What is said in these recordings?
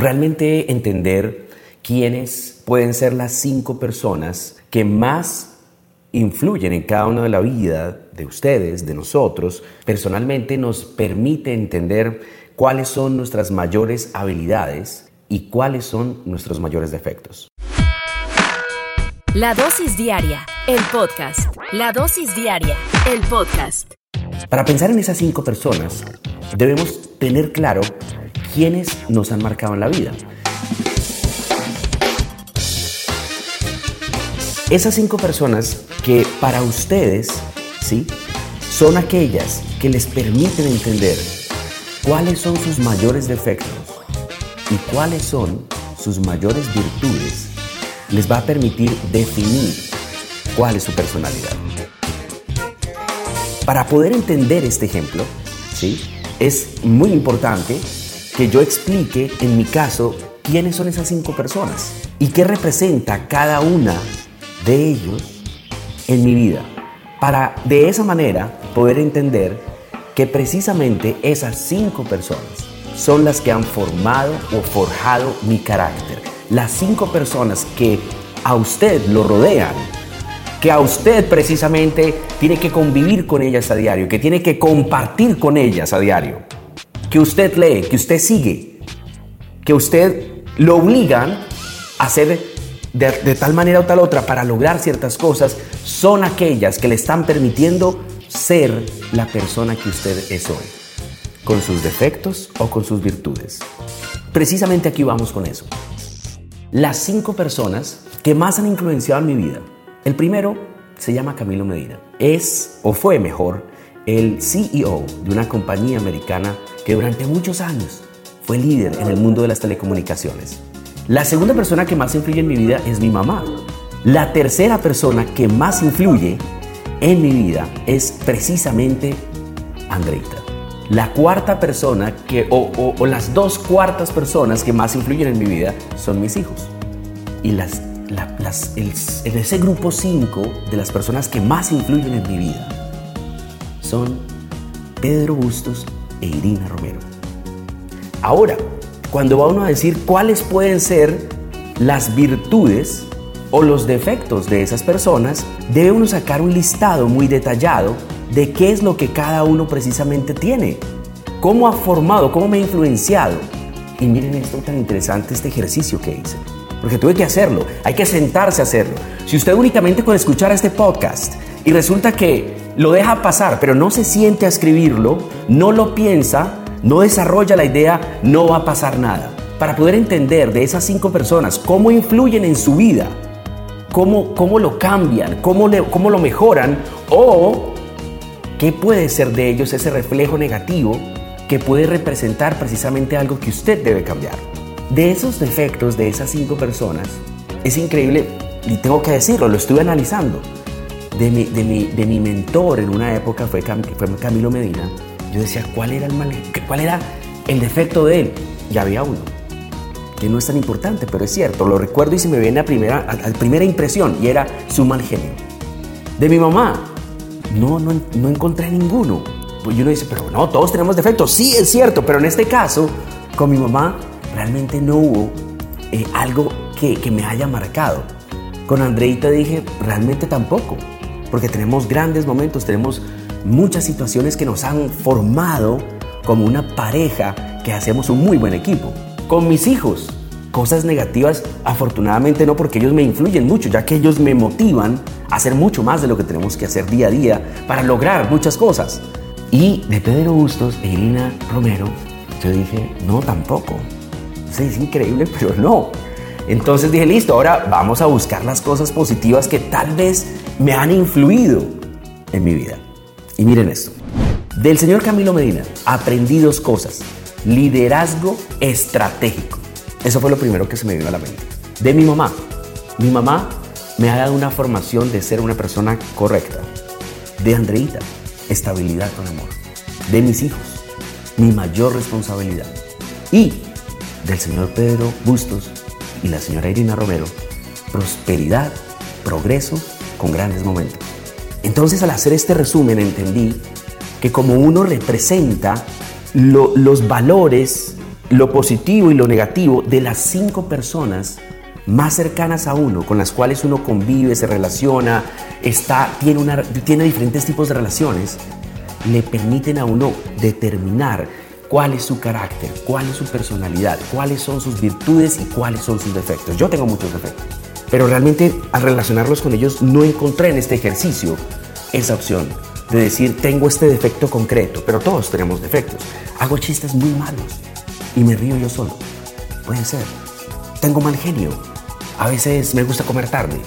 Realmente entender quiénes pueden ser las cinco personas que más influyen en cada una de la vida de ustedes, de nosotros, personalmente nos permite entender cuáles son nuestras mayores habilidades y cuáles son nuestros mayores defectos. La dosis diaria, el podcast. La dosis diaria, el podcast. Para pensar en esas cinco personas, debemos tener claro quiénes nos han marcado en la vida. Esas cinco personas que para ustedes, ¿sí? Son aquellas que les permiten entender cuáles son sus mayores defectos y cuáles son sus mayores virtudes. Les va a permitir definir cuál es su personalidad. Para poder entender este ejemplo, ¿sí? es muy importante que yo explique en mi caso quiénes son esas cinco personas y qué representa cada una de ellos en mi vida. Para de esa manera poder entender que precisamente esas cinco personas son las que han formado o forjado mi carácter. Las cinco personas que a usted lo rodean, que a usted precisamente tiene que convivir con ellas a diario, que tiene que compartir con ellas a diario, que usted lee, que usted sigue, que usted lo obligan a hacer de, de tal manera o tal otra para lograr ciertas cosas, son aquellas que le están permitiendo ser la persona que usted es hoy, con sus defectos o con sus virtudes. Precisamente aquí vamos con eso. Las cinco personas que más han influenciado en mi vida. El primero se llama Camilo Medina. Es, o fue mejor, el CEO de una compañía americana que durante muchos años fue líder en el mundo de las telecomunicaciones. La segunda persona que más influye en mi vida es mi mamá. La tercera persona que más influye en mi vida es precisamente Andreita. La cuarta persona que, o, o- o las dos cuartas personas que más influyen en mi vida son mis hijos. Y las, la- las- el- ese grupo 5 de las personas que más influyen en mi vida son Pedro Bustos e Irina Romero. Ahora, cuando va uno a decir cuáles pueden ser las virtudes o los defectos de esas personas, debe uno sacar un listado muy detallado de qué es lo que cada uno precisamente tiene, cómo ha formado, cómo me ha influenciado. Y miren esto tan interesante, este ejercicio que hice, porque tuve que hacerlo, hay que sentarse a hacerlo. Si usted únicamente con escuchar este podcast y resulta que lo deja pasar, pero no se siente a escribirlo, no lo piensa, no desarrolla la idea, no va a pasar nada. Para poder entender de esas cinco personas cómo influyen en su vida, cómo, cómo lo cambian, cómo, cómo lo mejoran o qué puede ser de ellos ese reflejo negativo que puede representar precisamente algo que usted debe cambiar. De esos defectos de esas cinco personas, es increíble, y tengo que decirlo, lo estuve analizando. De mi, de mi, de mi mentor en una época fue, fue Camilo Medina. Yo decía, ¿cuál era, el mal, cuál era el defecto de él, ya había uno, que no es tan importante, pero es cierto, lo recuerdo y se me viene a primera, a primera impresión, y era su mal genio. De mi mamá, no, no, no encontré ninguno. Pues uno dice, pero no, todos tenemos defectos. Sí, es cierto, pero en este caso, con mi mamá, realmente no hubo eh, algo que, que me haya marcado. Con Andreita dije, realmente tampoco, porque tenemos grandes momentos, tenemos muchas situaciones que nos han formado como una pareja que hacemos un muy buen equipo. Con mis hijos, cosas negativas, afortunadamente no, porque ellos me influyen mucho, ya que ellos me motivan a hacer mucho más de lo que tenemos que hacer día a día para lograr muchas cosas. Y de Pedro Bustos e Irina Romero, yo dije, no, tampoco. Sí, es increíble, pero no. Entonces dije, listo, ahora vamos a buscar las cosas positivas que tal vez me han influido en mi vida. Y miren esto. Del señor Camilo Medina aprendí dos cosas. Liderazgo estratégico. Eso fue lo primero que se me vino a la mente. De mi mamá. Mi mamá me ha dado una formación de ser una persona correcta. De Andreita, estabilidad con amor. De mis hijos, mi mayor responsabilidad. Y del señor Pedro Bustos y la señora Irina Romero, prosperidad, progreso con grandes momentos. Entonces al hacer este resumen entendí que como uno representa lo- los valores, lo positivo y lo negativo de las cinco personas más cercanas a uno, con las cuales uno convive, se relaciona, está, tiene, una, tiene diferentes tipos de relaciones, le permiten a uno determinar cuál es su carácter, cuál es su personalidad, cuáles son sus virtudes y cuáles son sus defectos. Yo tengo muchos defectos, pero realmente al relacionarlos con ellos no encontré en este ejercicio esa opción de decir tengo este defecto concreto, pero todos tenemos defectos. Hago chistes muy malos y me río yo solo. Puede ser. Tengo mal genio. A veces me gusta comer tarde.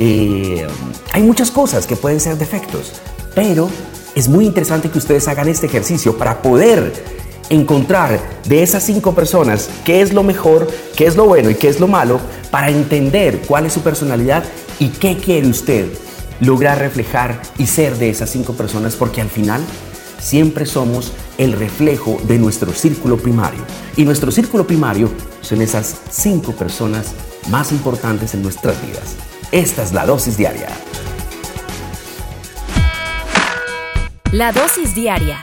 Eh, hay muchas cosas que pueden ser defectos, pero es muy interesante que ustedes hagan este ejercicio para poder encontrar de esas cinco personas qué es lo mejor, qué es lo bueno y qué es lo malo, para entender cuál es su personalidad y qué quiere usted lograr reflejar y ser de esas cinco personas, porque al final siempre somos el reflejo de nuestro círculo primario. Y nuestro círculo primario son esas cinco personas más importantes en nuestras vidas. Esta es la dosis diaria. La dosis diaria,